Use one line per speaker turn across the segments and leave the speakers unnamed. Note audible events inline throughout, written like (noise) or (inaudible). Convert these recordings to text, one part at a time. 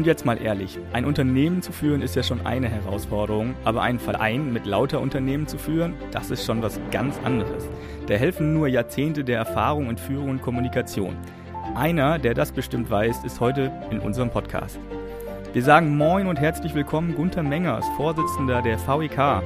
Und jetzt mal ehrlich, ein Unternehmen zu führen ist ja schon eine Herausforderung, aber einen Verein mit lauter Unternehmen zu führen, das ist schon was ganz anderes. Da helfen nur Jahrzehnte der Erfahrung in Führung und Kommunikation. Einer, der das bestimmt weiß, ist heute in unserem Podcast. Wir sagen Moin und herzlich willkommen Gunther Mengers, Vorsitzender der VEK.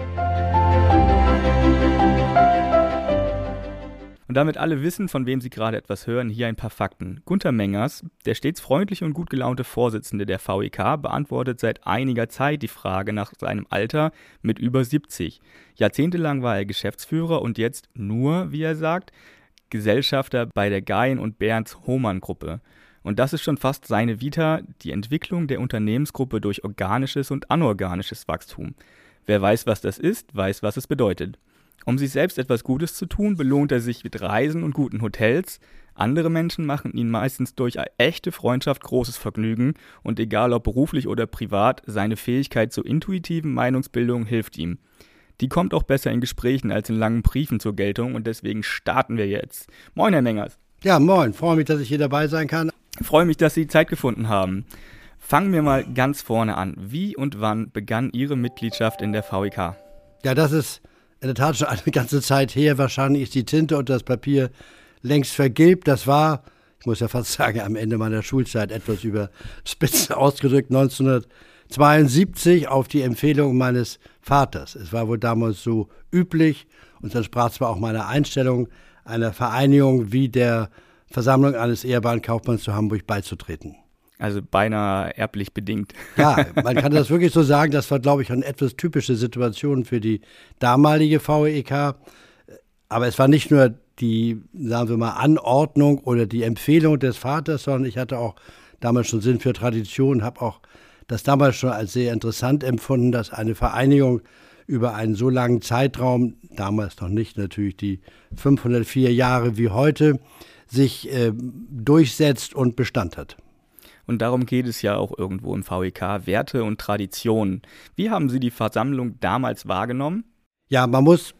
Und damit alle wissen, von wem Sie gerade etwas hören, hier ein paar Fakten. Gunther Mengers, der stets freundliche und gut gelaunte Vorsitzende der VEK, beantwortet seit einiger Zeit die Frage nach seinem Alter mit über 70. Jahrzehntelang war er Geschäftsführer und jetzt nur, wie er sagt, Gesellschafter bei der Gein und Bernds Hohmann Gruppe. Und das ist schon fast seine Vita, die Entwicklung der Unternehmensgruppe durch organisches und anorganisches Wachstum. Wer weiß, was das ist, weiß, was es bedeutet. Um sich selbst etwas Gutes zu tun, belohnt er sich mit Reisen und guten Hotels. Andere Menschen machen ihn meistens durch echte Freundschaft großes Vergnügen und egal ob beruflich oder privat, seine Fähigkeit zur intuitiven Meinungsbildung hilft ihm. Die kommt auch besser in Gesprächen als in langen Briefen zur Geltung und deswegen starten wir jetzt. Moin, Herr Mengers.
Ja, moin. Freue mich, dass ich hier dabei sein kann.
Freue mich, dass Sie Zeit gefunden haben. Fangen wir mal ganz vorne an. Wie und wann begann Ihre Mitgliedschaft in der VEK?
Ja, das ist in der Tat schon eine ganze Zeit her. Wahrscheinlich ist die Tinte und das Papier längst vergilbt. Das war, ich muss ja fast sagen, am Ende meiner Schulzeit etwas über Spitze (laughs) ausgedrückt, 1972 auf die Empfehlung meines Vaters. Es war wohl damals so üblich und das sprach zwar auch meiner Einstellung, einer Vereinigung wie der Versammlung eines Ehebahnkaufmanns zu Hamburg beizutreten.
Also beinahe erblich bedingt. (laughs)
Ja, man kann das (laughs) wirklich so sagen. Das war, glaube ich, eine etwas typische Situation für die damalige VEK. Aber es war nicht nur die, sagen wir mal, Anordnung oder die Empfehlung des Vaters, sondern ich hatte auch damals schon Sinn für Tradition, habe auch das damals schon als sehr interessant empfunden, dass eine Vereinigung über einen so langen Zeitraum, damals noch nicht natürlich die 504 Jahre wie heute, sich äh, durchsetzt und Bestand hat.
Und darum geht es ja auch irgendwo im VEK, Werte und Traditionen. Wie haben Sie die Versammlung damals wahrgenommen?
Ja, man muss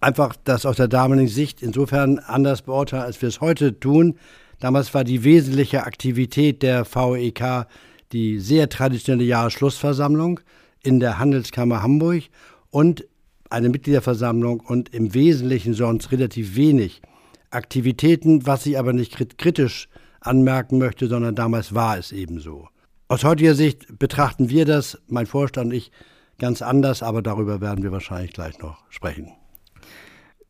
einfach das aus der damaligen Sicht insofern anders beurteilen, als wir es heute tun. Damals war die wesentliche Aktivität der VEK die sehr traditionelle Jahresschlussversammlung in der Handelskammer Hamburg und eine Mitgliederversammlung und im Wesentlichen sonst relativ wenig Aktivitäten, was ich aber nicht kritisch anmerken möchte, sondern damals war es eben so. Aus heutiger Sicht betrachten wir das, mein Vorstand und ich, ganz anders, aber darüber werden wir wahrscheinlich gleich noch sprechen.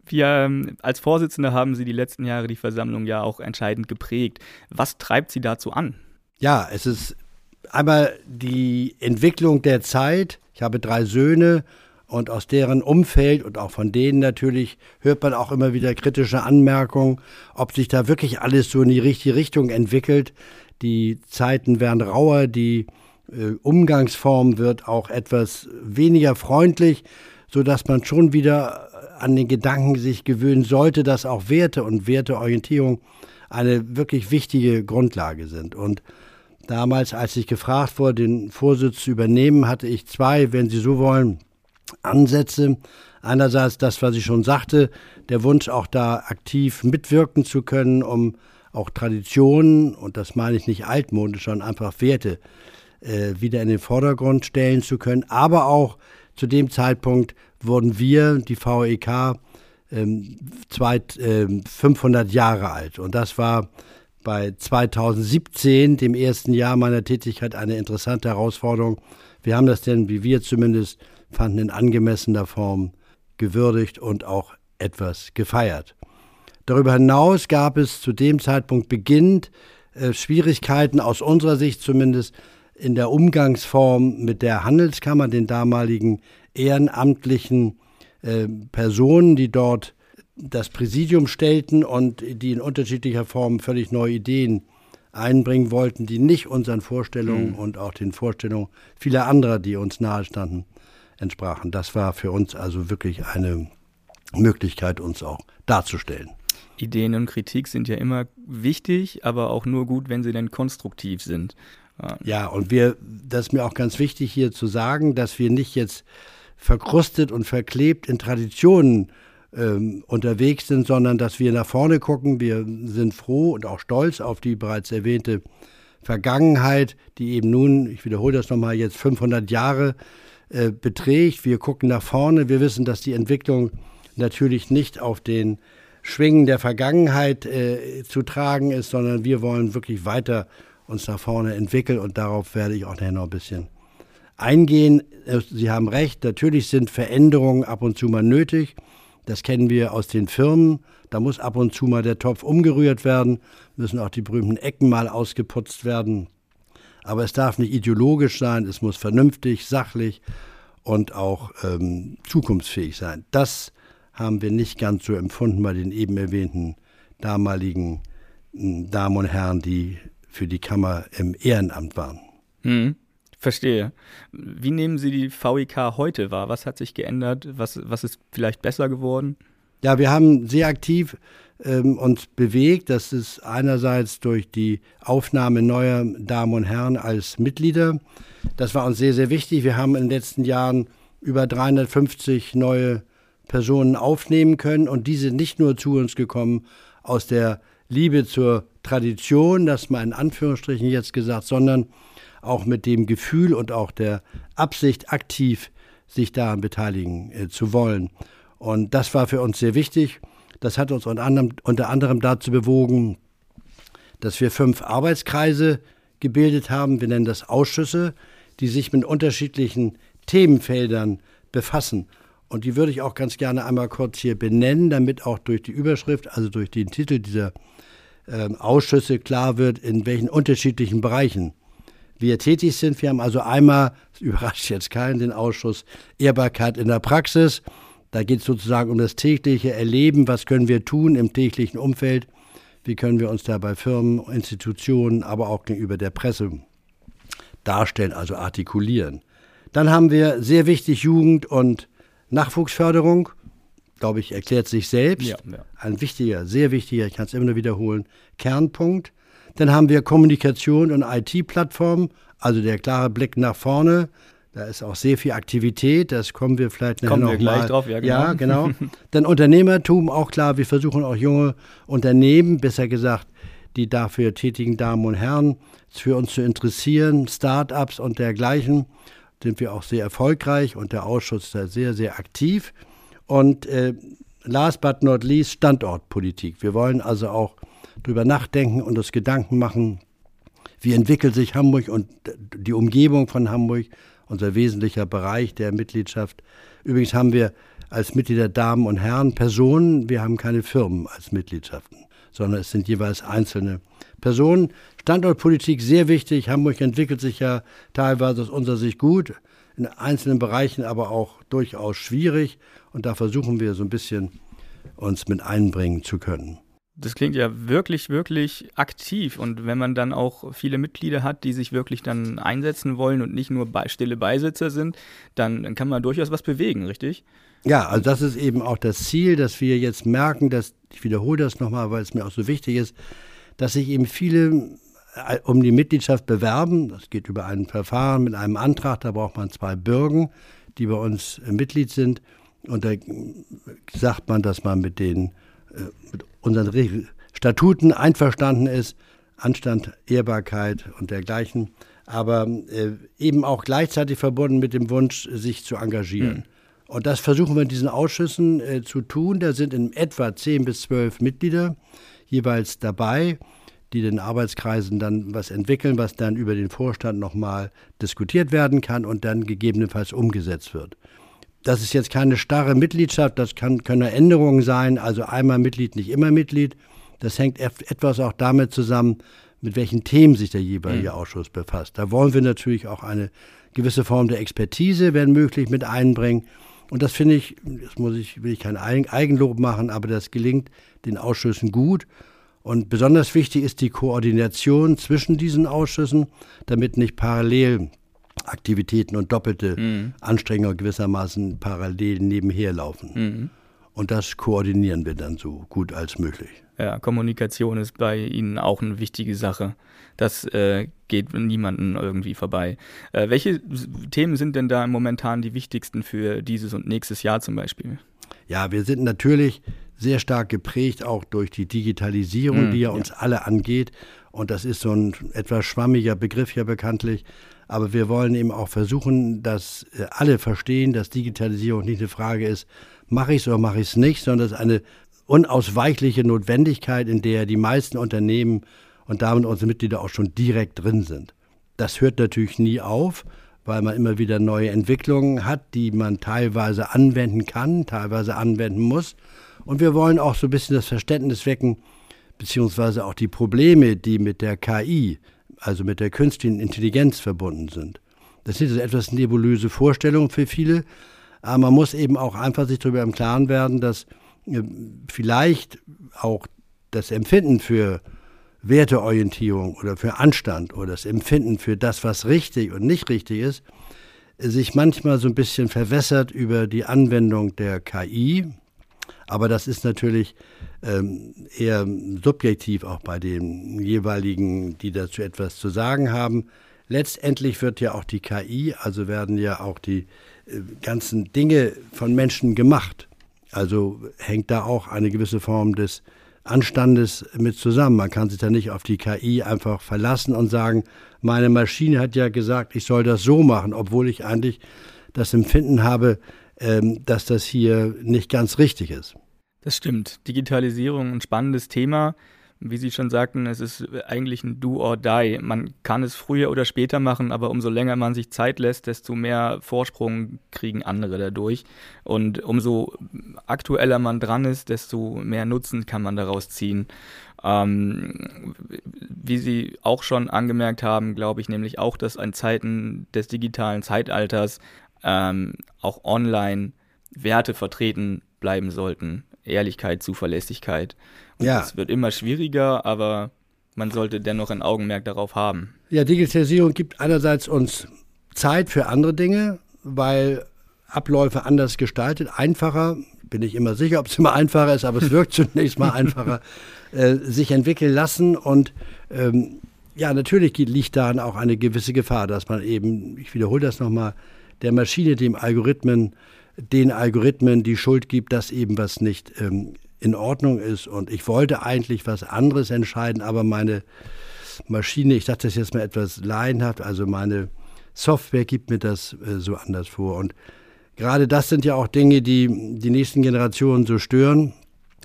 Wir ähm, als Vorsitzende haben Sie die letzten Jahre die Versammlung ja auch entscheidend geprägt. Was treibt Sie dazu an?
Ja, es ist einmal die Entwicklung der Zeit. Ich habe drei Söhne und aus deren Umfeld und auch von denen natürlich hört man auch immer wieder kritische Anmerkungen, ob sich da wirklich alles so in die richtige Richtung entwickelt. Die Zeiten werden rauer, die äh, Umgangsform wird auch etwas weniger freundlich, sodass man schon wieder an den Gedanken sich gewöhnen sollte, dass auch Werte und Werteorientierung eine wirklich wichtige Grundlage sind. Und damals, als ich gefragt wurde, den Vorsitz zu übernehmen, hatte ich zwei, wenn Sie so wollen, Ansätze. Einerseits das, was ich schon sagte, der Wunsch auch da aktiv mitwirken zu können, um auch Traditionen, und das meine ich nicht altmodisch, sondern einfach Werte äh, wieder in den Vordergrund stellen zu können. Aber auch zu dem Zeitpunkt wurden wir, die VEK, ähm, zwei, äh, 500 Jahre alt. Und das war bei 2017, dem ersten Jahr meiner Tätigkeit, eine interessante Herausforderung. Wir haben das denn, wie wir zumindest fanden, in angemessener Form gewürdigt und auch etwas gefeiert. Darüber hinaus gab es zu dem Zeitpunkt beginnend äh, Schwierigkeiten aus unserer Sicht zumindest in der Umgangsform mit der Handelskammer, den damaligen ehrenamtlichen äh, Personen, die dort das Präsidium stellten und die in unterschiedlicher Form völlig neue Ideen einbringen wollten, die nicht unseren Vorstellungen mhm. und auch den Vorstellungen vieler anderer, die uns nahestanden, entsprachen. Das war für uns also wirklich eine Möglichkeit, uns auch darzustellen.
Ideen und Kritik sind ja immer wichtig, aber auch nur gut, wenn sie dann konstruktiv sind.
Ja, und wir, das ist mir auch ganz wichtig hier zu sagen, dass wir nicht jetzt verkrustet und verklebt in Traditionen ähm, unterwegs sind, sondern dass wir nach vorne gucken. Wir sind froh und auch stolz auf die bereits erwähnte Vergangenheit, die eben nun, ich wiederhole das nochmal, jetzt 500 Jahre äh, beträgt. Wir gucken nach vorne. Wir wissen, dass die Entwicklung natürlich nicht auf den Schwingen der Vergangenheit äh, zu tragen ist, sondern wir wollen wirklich weiter uns nach vorne entwickeln und darauf werde ich auch noch ein bisschen eingehen. Äh, Sie haben recht, natürlich sind Veränderungen ab und zu mal nötig. Das kennen wir aus den Firmen. Da muss ab und zu mal der Topf umgerührt werden, müssen auch die berühmten Ecken mal ausgeputzt werden. Aber es darf nicht ideologisch sein, es muss vernünftig, sachlich und auch ähm, zukunftsfähig sein. Das haben wir nicht ganz so empfunden bei den eben erwähnten damaligen hm, Damen und Herren, die für die Kammer im Ehrenamt waren.
Hm, verstehe. Wie nehmen Sie die VIK heute wahr? Was hat sich geändert? Was, was ist vielleicht besser geworden?
Ja, wir haben sehr aktiv ähm, uns bewegt. Das ist einerseits durch die Aufnahme neuer Damen und Herren als Mitglieder. Das war uns sehr, sehr wichtig. Wir haben in den letzten Jahren über 350 neue Personen aufnehmen können und diese nicht nur zu uns gekommen aus der Liebe zur Tradition, das mal in Anführungsstrichen jetzt gesagt, sondern auch mit dem Gefühl und auch der Absicht, aktiv sich daran beteiligen äh, zu wollen. Und das war für uns sehr wichtig. Das hat uns unter anderem, unter anderem dazu bewogen, dass wir fünf Arbeitskreise gebildet haben. Wir nennen das Ausschüsse, die sich mit unterschiedlichen Themenfeldern befassen. Und die würde ich auch ganz gerne einmal kurz hier benennen, damit auch durch die Überschrift, also durch den Titel dieser äh, Ausschüsse klar wird, in welchen unterschiedlichen Bereichen wir tätig sind. Wir haben also einmal, das (laughs) überrascht jetzt keinen, den Ausschuss Ehrbarkeit in der Praxis. Da geht es sozusagen um das tägliche Erleben. Was können wir tun im täglichen Umfeld? Wie können wir uns da bei Firmen, Institutionen, aber auch gegenüber der Presse darstellen, also artikulieren? Dann haben wir sehr wichtig Jugend- und Nachwuchsförderung, glaube ich, erklärt sich selbst. Ja, ja. Ein wichtiger, sehr wichtiger, ich kann es immer nur wiederholen, Kernpunkt. Dann haben wir Kommunikation und IT-Plattformen, also der klare Blick nach vorne. Da ist auch sehr viel Aktivität, das kommen wir vielleicht
nachher kommen noch wir gleich mal. drauf,
ja genau. Ja, genau. (laughs) Dann Unternehmertum, auch klar, wir versuchen auch junge Unternehmen, besser gesagt die dafür tätigen Damen und Herren, für uns zu interessieren, Start-ups und dergleichen sind wir auch sehr erfolgreich und der Ausschuss ist da sehr, sehr aktiv. Und äh, last but not least Standortpolitik. Wir wollen also auch darüber nachdenken und uns Gedanken machen, wie entwickelt sich Hamburg und die Umgebung von Hamburg, unser wesentlicher Bereich der Mitgliedschaft. Übrigens haben wir als Mitglieder Damen und Herren Personen, wir haben keine Firmen als Mitgliedschaften, sondern es sind jeweils einzelne Personen. Standortpolitik sehr wichtig. Hamburg entwickelt sich ja teilweise aus unserer Sicht gut, in einzelnen Bereichen aber auch durchaus schwierig. Und da versuchen wir so ein bisschen uns mit einbringen zu können.
Das klingt ja wirklich, wirklich aktiv. Und wenn man dann auch viele Mitglieder hat, die sich wirklich dann einsetzen wollen und nicht nur bei, stille Beisitzer sind, dann, kann man durchaus was bewegen, richtig?
Ja, also das ist eben auch das Ziel, dass wir jetzt merken, dass, ich wiederhole das nochmal, weil es mir auch so wichtig ist, dass sich eben viele äh, um die Mitgliedschaft bewerben. Das geht über ein Verfahren mit einem Antrag. Da braucht man zwei Bürgen, die bei uns äh, Mitglied sind. Und da sagt man, dass man mit den äh, mit unseren Statuten einverstanden ist, Anstand, Ehrbarkeit und dergleichen, aber eben auch gleichzeitig verbunden mit dem Wunsch, sich zu engagieren. Mhm. Und das versuchen wir in diesen Ausschüssen zu tun. Da sind in etwa zehn bis zwölf Mitglieder jeweils dabei, die den Arbeitskreisen dann was entwickeln, was dann über den Vorstand nochmal diskutiert werden kann und dann gegebenenfalls umgesetzt wird. Das ist jetzt keine starre Mitgliedschaft, das kann, können Änderungen sein, also einmal Mitglied, nicht immer Mitglied. Das hängt etwas auch damit zusammen, mit welchen Themen sich der jeweilige mhm. Ausschuss befasst. Da wollen wir natürlich auch eine gewisse Form der Expertise, wenn möglich, mit einbringen. Und das finde ich, das muss ich, will ich kein Eigenlob machen, aber das gelingt den Ausschüssen gut. Und besonders wichtig ist die Koordination zwischen diesen Ausschüssen, damit nicht parallel Aktivitäten und doppelte mhm. Anstrengungen gewissermaßen parallel nebenher laufen. Mhm. Und das koordinieren wir dann so gut als möglich.
Ja, Kommunikation ist bei Ihnen auch eine wichtige Sache. Das äh, geht niemanden irgendwie vorbei. Äh, welche Themen sind denn da momentan die wichtigsten für dieses und nächstes Jahr zum Beispiel?
Ja, wir sind natürlich sehr stark geprägt auch durch die Digitalisierung, mm, die ja, ja uns alle angeht. Und das ist so ein etwas schwammiger Begriff ja bekanntlich. Aber wir wollen eben auch versuchen, dass äh, alle verstehen, dass Digitalisierung nicht eine Frage ist, mache ich es oder mache ich es nicht, sondern es ist eine unausweichliche Notwendigkeit, in der die meisten Unternehmen und damit unsere Mitglieder auch schon direkt drin sind. Das hört natürlich nie auf, weil man immer wieder neue Entwicklungen hat, die man teilweise anwenden kann, teilweise anwenden muss. Und wir wollen auch so ein bisschen das Verständnis wecken, beziehungsweise auch die Probleme, die mit der KI, also mit der künstlichen Intelligenz verbunden sind. Das sind also etwas nebulöse Vorstellungen für viele, aber man muss eben auch einfach sich darüber im Klaren werden, dass äh, vielleicht auch das Empfinden für Werteorientierung oder für Anstand oder das Empfinden für das, was richtig und nicht richtig ist, sich manchmal so ein bisschen verwässert über die Anwendung der KI. Aber das ist natürlich ähm, eher subjektiv auch bei den jeweiligen, die dazu etwas zu sagen haben. Letztendlich wird ja auch die KI, also werden ja auch die äh, ganzen Dinge von Menschen gemacht. Also hängt da auch eine gewisse Form des Anstandes mit zusammen. Man kann sich da nicht auf die KI einfach verlassen und sagen, meine Maschine hat ja gesagt, ich soll das so machen, obwohl ich eigentlich das Empfinden habe, dass das hier nicht ganz richtig ist.
Das stimmt. Digitalisierung ein spannendes Thema wie Sie schon sagten, es ist eigentlich ein Do or Die. Man kann es früher oder später machen, aber umso länger man sich Zeit lässt, desto mehr Vorsprung kriegen andere dadurch. Und umso aktueller man dran ist, desto mehr Nutzen kann man daraus ziehen. Ähm, wie Sie auch schon angemerkt haben, glaube ich nämlich auch, dass an Zeiten des digitalen Zeitalters ähm, auch online Werte vertreten bleiben sollten. Ehrlichkeit, Zuverlässigkeit. Und ja. Es wird immer schwieriger, aber man sollte dennoch ein Augenmerk darauf haben.
Ja, Digitalisierung gibt einerseits uns Zeit für andere Dinge, weil Abläufe anders gestaltet, einfacher, bin ich immer sicher, ob es immer einfacher ist, aber es wirkt (laughs) zunächst mal einfacher, äh, sich entwickeln lassen. Und ähm, ja, natürlich liegt daran auch eine gewisse Gefahr, dass man eben, ich wiederhole das nochmal, der Maschine, dem Algorithmen, den Algorithmen die Schuld gibt, dass eben was nicht ähm, in Ordnung ist. Und ich wollte eigentlich was anderes entscheiden, aber meine Maschine, ich dachte das jetzt mal etwas laienhaft, also meine Software gibt mir das äh, so anders vor. Und gerade das sind ja auch Dinge, die die nächsten Generationen so stören,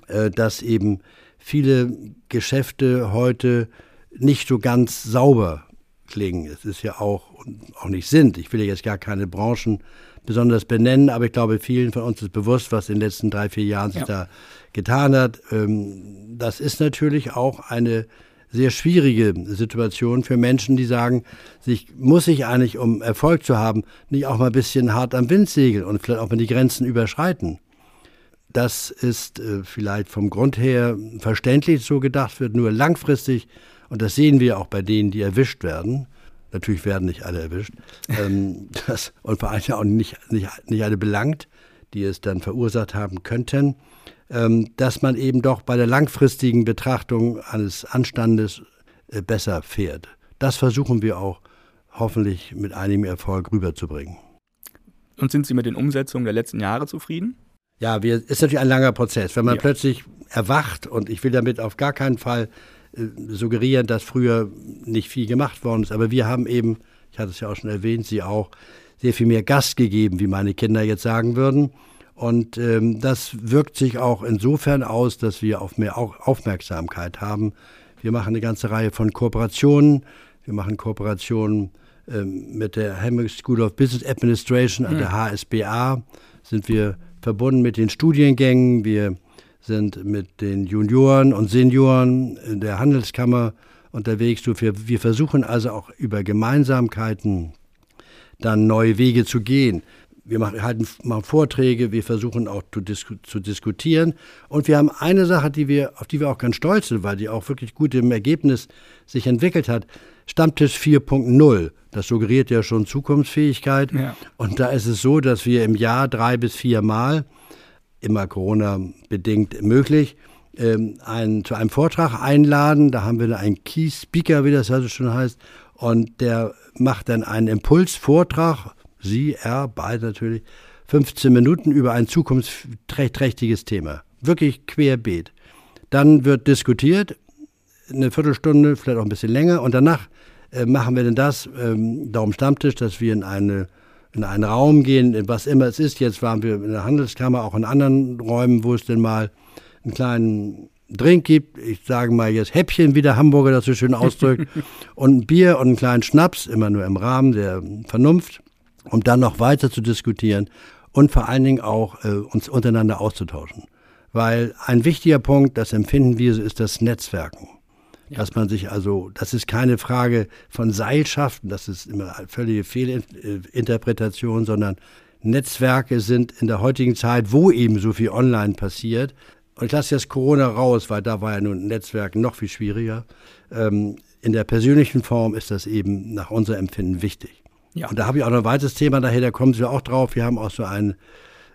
äh, dass eben viele Geschäfte heute nicht so ganz sauber klingen. Es ist ja auch, auch nicht sind. Ich will ja jetzt gar keine Branchen besonders benennen, aber ich glaube, vielen von uns ist bewusst, was in den letzten drei, vier Jahren sich ja. da getan hat. Ähm, das ist natürlich auch eine sehr schwierige Situation für Menschen, die sagen, sich muss ich eigentlich, um Erfolg zu haben, nicht auch mal ein bisschen hart am Wind segeln und vielleicht auch mal die Grenzen überschreiten. Das ist äh, vielleicht vom Grund her verständlich so gedacht wird, nur langfristig, und das sehen wir auch bei denen, die erwischt werden, natürlich werden nicht alle erwischt, (laughs) ähm, das, und vor allem auch nicht, nicht, nicht alle belangt, die es dann verursacht haben könnten, ähm, dass man eben doch bei der langfristigen Betrachtung eines Anstandes äh, besser fährt. Das versuchen wir auch hoffentlich mit einigem Erfolg rüberzubringen.
Und sind Sie mit den Umsetzungen der letzten Jahre zufrieden?
Ja, wir, ist natürlich ein langer Prozess. Wenn man ja. plötzlich erwacht, und ich will damit auf gar keinen Fall suggerieren, dass früher nicht viel gemacht worden ist, aber wir haben eben, ich hatte es ja auch schon erwähnt, Sie auch, sehr viel mehr Gast gegeben, wie meine Kinder jetzt sagen würden. Und ähm, das wirkt sich auch insofern aus, dass wir auf mehr Aufmerksamkeit haben. Wir machen eine ganze Reihe von Kooperationen. Wir machen Kooperationen ähm, mit der Hamburg School of Business Administration, an der HSBA. Sind wir verbunden mit den Studiengängen. Wir sind mit den Junioren und Senioren in der Handelskammer unterwegs. Wir, versuchen also auch über Gemeinsamkeiten dann neue Wege zu gehen wir machen, halten mal Vorträge, wir versuchen auch zu, disku zu, diskutieren. Und wir haben eine Sache, die wir, auf die wir auch ganz stolz sind, weil die auch wirklich gut im Ergebnis sich entwickelt hat. Stammtisch 4.0. Das suggeriert ja schon Zukunftsfähigkeit. Ja. Und da ist es so, dass wir im Jahr drei bis vier Mal, immer Corona-bedingt möglich, ähm, einen, zu einem Vortrag einladen. Da haben wir einen Key Speaker, wie das also schon heißt. Und der macht dann einen Impulsvortrag Sie, er, beide natürlich, 15 Minuten über ein zukunftsträchtiges Thema. Wirklich querbeet. Dann wird diskutiert, eine Viertelstunde, vielleicht auch ein bisschen länger. Und danach äh, machen wir denn das, ähm, darum Stammtisch, dass wir in, eine, in einen Raum gehen, was immer es ist. Jetzt waren wir in der Handelskammer, auch in anderen Räumen, wo es denn mal einen kleinen Drink gibt. Ich sage mal jetzt Häppchen, wie der Hamburger das so schön ausdrückt. (laughs) und ein Bier und einen kleinen Schnaps, immer nur im Rahmen der Vernunft, um dann noch weiter zu diskutieren und vor allen Dingen auch äh, uns untereinander auszutauschen. Weil ein wichtiger Punkt, das empfinden wir ist das Netzwerken. Dass man sich also, das ist keine Frage von Seilschaften, das ist immer eine völlige Fehlinterpretation, sondern Netzwerke sind in der heutigen Zeit, wo eben so viel online passiert, und ich lasse jetzt Corona raus, weil da war ja nun Netzwerk noch viel schwieriger. Ähm, in der persönlichen Form ist das eben nach unserem Empfinden wichtig. Ja. Und da habe ich auch noch ein weiteres Thema daher, da kommen Sie auch drauf. Wir haben auch so ein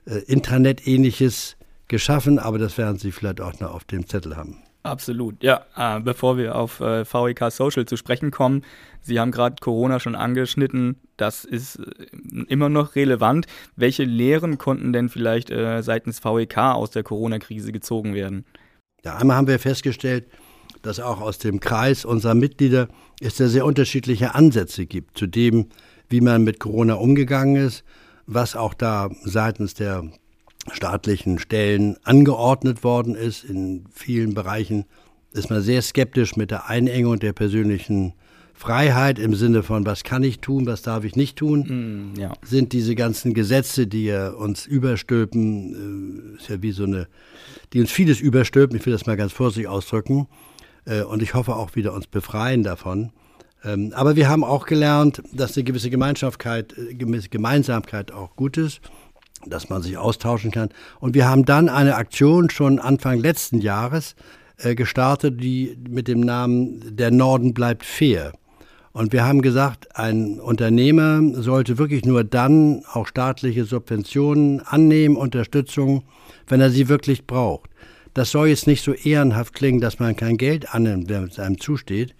äh, Intranet-ähnliches geschaffen, aber das werden Sie vielleicht auch noch auf dem Zettel haben.
Absolut, ja. Äh, bevor wir auf äh, VEK Social zu sprechen kommen, Sie haben gerade Corona schon angeschnitten, das ist äh, immer noch relevant. Welche Lehren konnten denn vielleicht äh, seitens VEK aus der Corona-Krise gezogen werden?
Ja, einmal haben wir festgestellt, dass auch aus dem Kreis unserer Mitglieder es da sehr unterschiedliche Ansätze gibt zu dem, wie man mit Corona umgegangen ist, was auch da seitens der staatlichen Stellen angeordnet worden ist. In vielen Bereichen ist man sehr skeptisch mit der Einengung der persönlichen Freiheit im Sinne von, was kann ich tun, was darf ich nicht tun, mm, ja. sind diese ganzen Gesetze, die ja uns überstülpen, äh, ist ja wie so eine, die uns vieles überstülpen, ich will das mal ganz vorsichtig ausdrücken, äh, und ich hoffe auch wieder uns befreien davon. Ähm, aber wir haben auch gelernt, dass eine gewisse Gemeinsamkeit, äh, gewisse Gemeinsamkeit auch gut ist dass man sich austauschen kann. Und wir haben dann eine Aktion schon Anfang letzten Jahres äh, gestartet, die mit dem Namen Der Norden bleibt fair. Und wir haben gesagt, ein Unternehmer sollte wirklich nur dann auch staatliche Subventionen annehmen, Unterstützung, wenn er sie wirklich braucht. Das soll jetzt nicht so ehrenhaft klingen, dass man kein Geld annimmt, wenn es einem zusteht,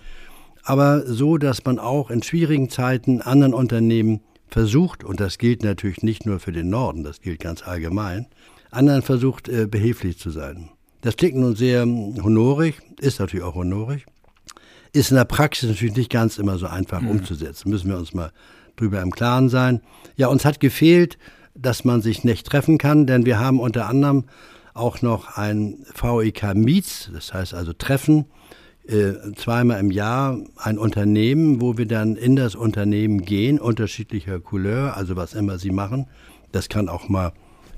aber so, dass man auch in schwierigen Zeiten anderen Unternehmen versucht, und das gilt natürlich nicht nur für den Norden, das gilt ganz allgemein, anderen versucht, äh, behilflich zu sein. Das klingt nun sehr honorig, ist natürlich auch honorig, ist in der Praxis natürlich nicht ganz immer so einfach mhm. umzusetzen. Müssen wir uns mal drüber im Klaren sein. Ja, uns hat gefehlt, dass man sich nicht treffen kann, denn wir haben unter anderem auch noch ein VEK Meets, das heißt also Treffen, zweimal im Jahr ein Unternehmen, wo wir dann in das Unternehmen gehen, unterschiedlicher Couleur, also was immer sie machen. Das kann auch mal,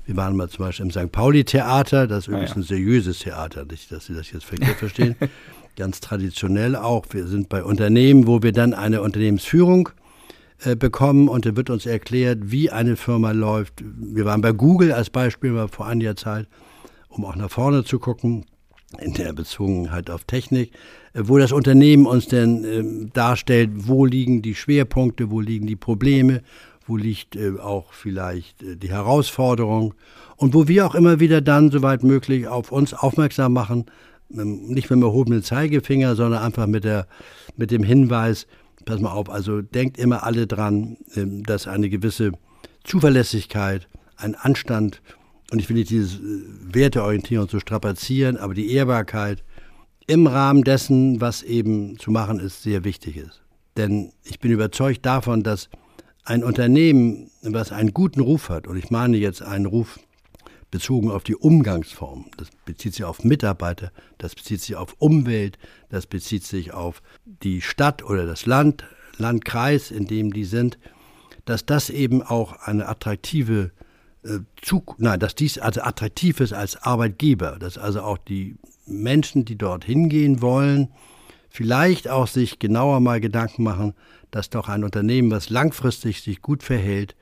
wir waren mal zum Beispiel im St. Pauli-Theater, das ist übrigens ah, ja. ein seriöses Theater, nicht, dass Sie das jetzt verkehrt verstehen. (laughs) Ganz traditionell auch. Wir sind bei Unternehmen, wo wir dann eine Unternehmensführung äh, bekommen und da wird uns erklärt, wie eine Firma läuft. Wir waren bei Google als Beispiel mal vor einiger Zeit, um auch nach vorne zu gucken in der Bezogenheit auf Technik, äh, wo das Unternehmen uns denn äh, darstellt, wo liegen die Schwerpunkte, wo liegen die Probleme, wo liegt äh, auch vielleicht äh, die Herausforderung und wo wir auch immer wieder dann, soweit möglich, auf uns aufmerksam machen, ähm, nicht mit dem erhobenen Zeigefinger, sondern einfach mit, der, mit dem Hinweis, pass mal auf, also denkt immer alle dran, ähm, dass eine gewisse Zuverlässigkeit, ein Anstand und ich will nicht diese äh, Werteorientierung zu strapazieren, aber die Ehrbarkeit im Rahmen dessen, was eben zu machen ist, sehr wichtig ist. Denn ich bin überzeugt davon, dass ein Unternehmen, was einen guten Ruf hat, und ich meine jetzt einen Ruf bezogen auf die Umgangsform, das bezieht sich auf Mitarbeiter, das bezieht sich auf Umwelt, das bezieht sich auf die Stadt oder das Land, Landkreis, in dem die sind, dass das eben auch eine attraktive äh, zu, nein, dass dies also attraktiv ist als Arbeitgeber, dass also auch die Menschen, die dort hingehen wollen, vielleicht auch sich genauer mal Gedanken machen, dass doch ein Unternehmen, was langfristig sich gut verhält,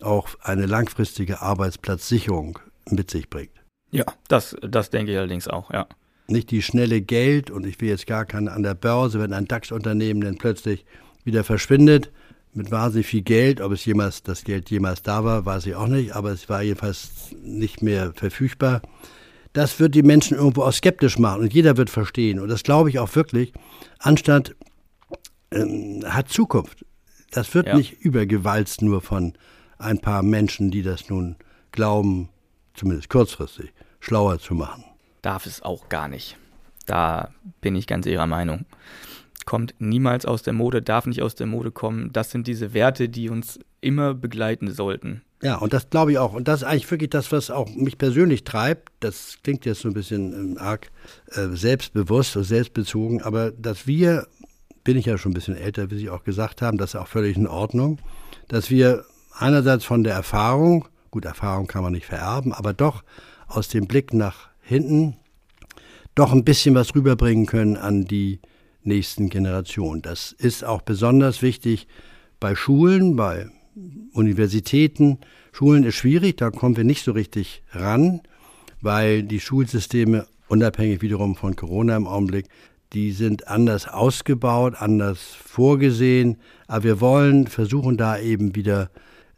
auch eine langfristige Arbeitsplatzsicherung mit sich bringt.
Ja, das, das denke ich allerdings auch, ja.
Nicht die schnelle Geld und ich will jetzt gar keinen an der Börse, wenn ein DAX-Unternehmen dann plötzlich wieder verschwindet, mit wahnsinnig viel Geld. Ob es jemals, das Geld jemals da war, weiß ich auch nicht, aber es war jedenfalls nicht mehr verfügbar. Das wird die Menschen irgendwo auch skeptisch machen und jeder wird verstehen. Und das glaube ich auch wirklich. Anstand ähm, hat Zukunft. Das wird ja. nicht übergewalzt nur von ein paar Menschen, die das nun glauben, zumindest kurzfristig, schlauer zu machen.
Darf es auch gar nicht. Da bin ich ganz Ihrer Meinung. Kommt niemals aus der Mode, darf nicht aus der Mode kommen. Das sind diese Werte, die uns immer begleiten sollten.
Ja, und das glaube ich auch. Und das ist eigentlich wirklich das, was auch mich persönlich treibt. Das klingt jetzt so ein bisschen ähm, arg äh, selbstbewusst und selbstbezogen, aber dass wir, bin ich ja schon ein bisschen älter, wie Sie auch gesagt haben, das ist auch völlig in Ordnung, dass wir einerseits von der Erfahrung, gut, Erfahrung kann man nicht vererben, aber doch aus dem Blick nach hinten doch ein bisschen was rüberbringen können an die nächsten Generationen. Das ist auch besonders wichtig bei Schulen, bei Universitäten, Schulen ist schwierig, da kommen wir nicht so richtig ran, weil die Schulsysteme, unabhängig wiederum von Corona im Augenblick, die sind anders ausgebaut, anders vorgesehen. Aber wir wollen versuchen, da eben wieder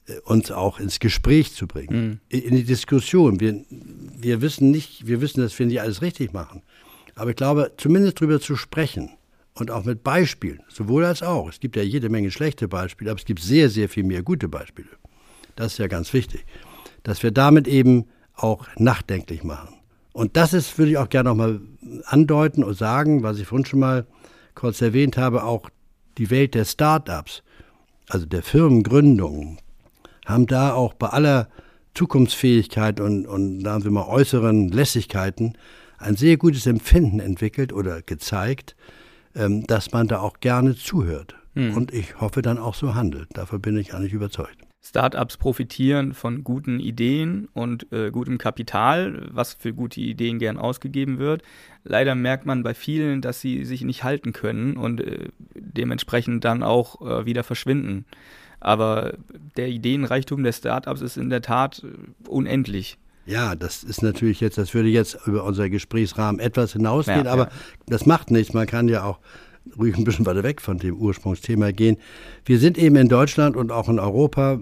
äh, uns auch ins Gespräch zu bringen, mhm. in die Diskussion. Wir, wir wissen nicht, wir wissen, dass wir nicht alles richtig machen. Aber ich glaube, zumindest darüber zu sprechen und auch mit Beispielen, sowohl als auch. Es gibt ja jede Menge schlechte Beispiele, aber es gibt sehr, sehr viel mehr gute Beispiele. Das ist ja ganz wichtig, dass wir damit eben auch nachdenklich machen. Und das ist, würde ich auch gerne nochmal andeuten und sagen, was ich vorhin schon mal kurz erwähnt habe, auch die Welt der Start-ups, also der Firmengründung, haben da auch bei aller Zukunftsfähigkeit und, und sagen wir mal äußeren Lässigkeiten ein sehr gutes Empfinden entwickelt oder gezeigt, dass man da auch gerne zuhört. Hm. Und ich hoffe dann auch so handelt. Davon bin ich eigentlich überzeugt.
Startups profitieren von guten Ideen und äh, gutem Kapital, was für gute Ideen gern ausgegeben wird. Leider merkt man bei vielen, dass sie sich nicht halten können und äh, dementsprechend dann auch äh, wieder verschwinden. Aber der Ideenreichtum der Startups ist in der Tat äh, unendlich.
Ja, das ist natürlich jetzt, das würde jetzt über unser Gesprächsrahmen etwas hinausgehen, ja, aber ja. das macht nichts. Man kann ja auch ruhig ein bisschen weiter weg von dem Ursprungsthema gehen. Wir sind eben in Deutschland und auch in Europa,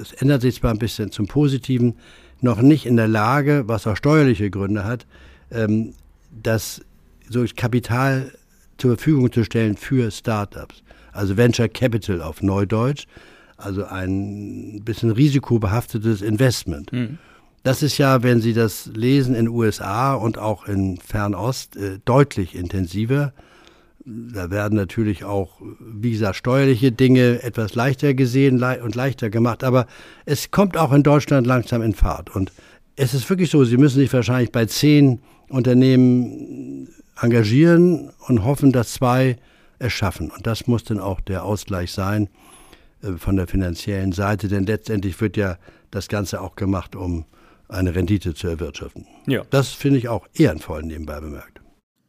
es ändert sich zwar ein bisschen zum Positiven, noch nicht in der Lage, was auch steuerliche Gründe hat, ähm, das so Kapital zur Verfügung zu stellen für Startups. Also Venture Capital auf Neudeutsch, also ein bisschen risikobehaftetes Investment. Mhm. Das ist ja, wenn Sie das lesen in USA und auch in Fernost, äh, deutlich intensiver. Da werden natürlich auch, wie gesagt, steuerliche Dinge etwas leichter gesehen und leichter gemacht. Aber es kommt auch in Deutschland langsam in Fahrt. Und es ist wirklich so, Sie müssen sich wahrscheinlich bei zehn Unternehmen engagieren und hoffen, dass zwei es schaffen. Und das muss dann auch der Ausgleich sein äh, von der finanziellen Seite. Denn letztendlich wird ja das Ganze auch gemacht, um eine Rendite zu erwirtschaften. Ja. Das finde ich auch ehrenvoll nebenbei bemerkt.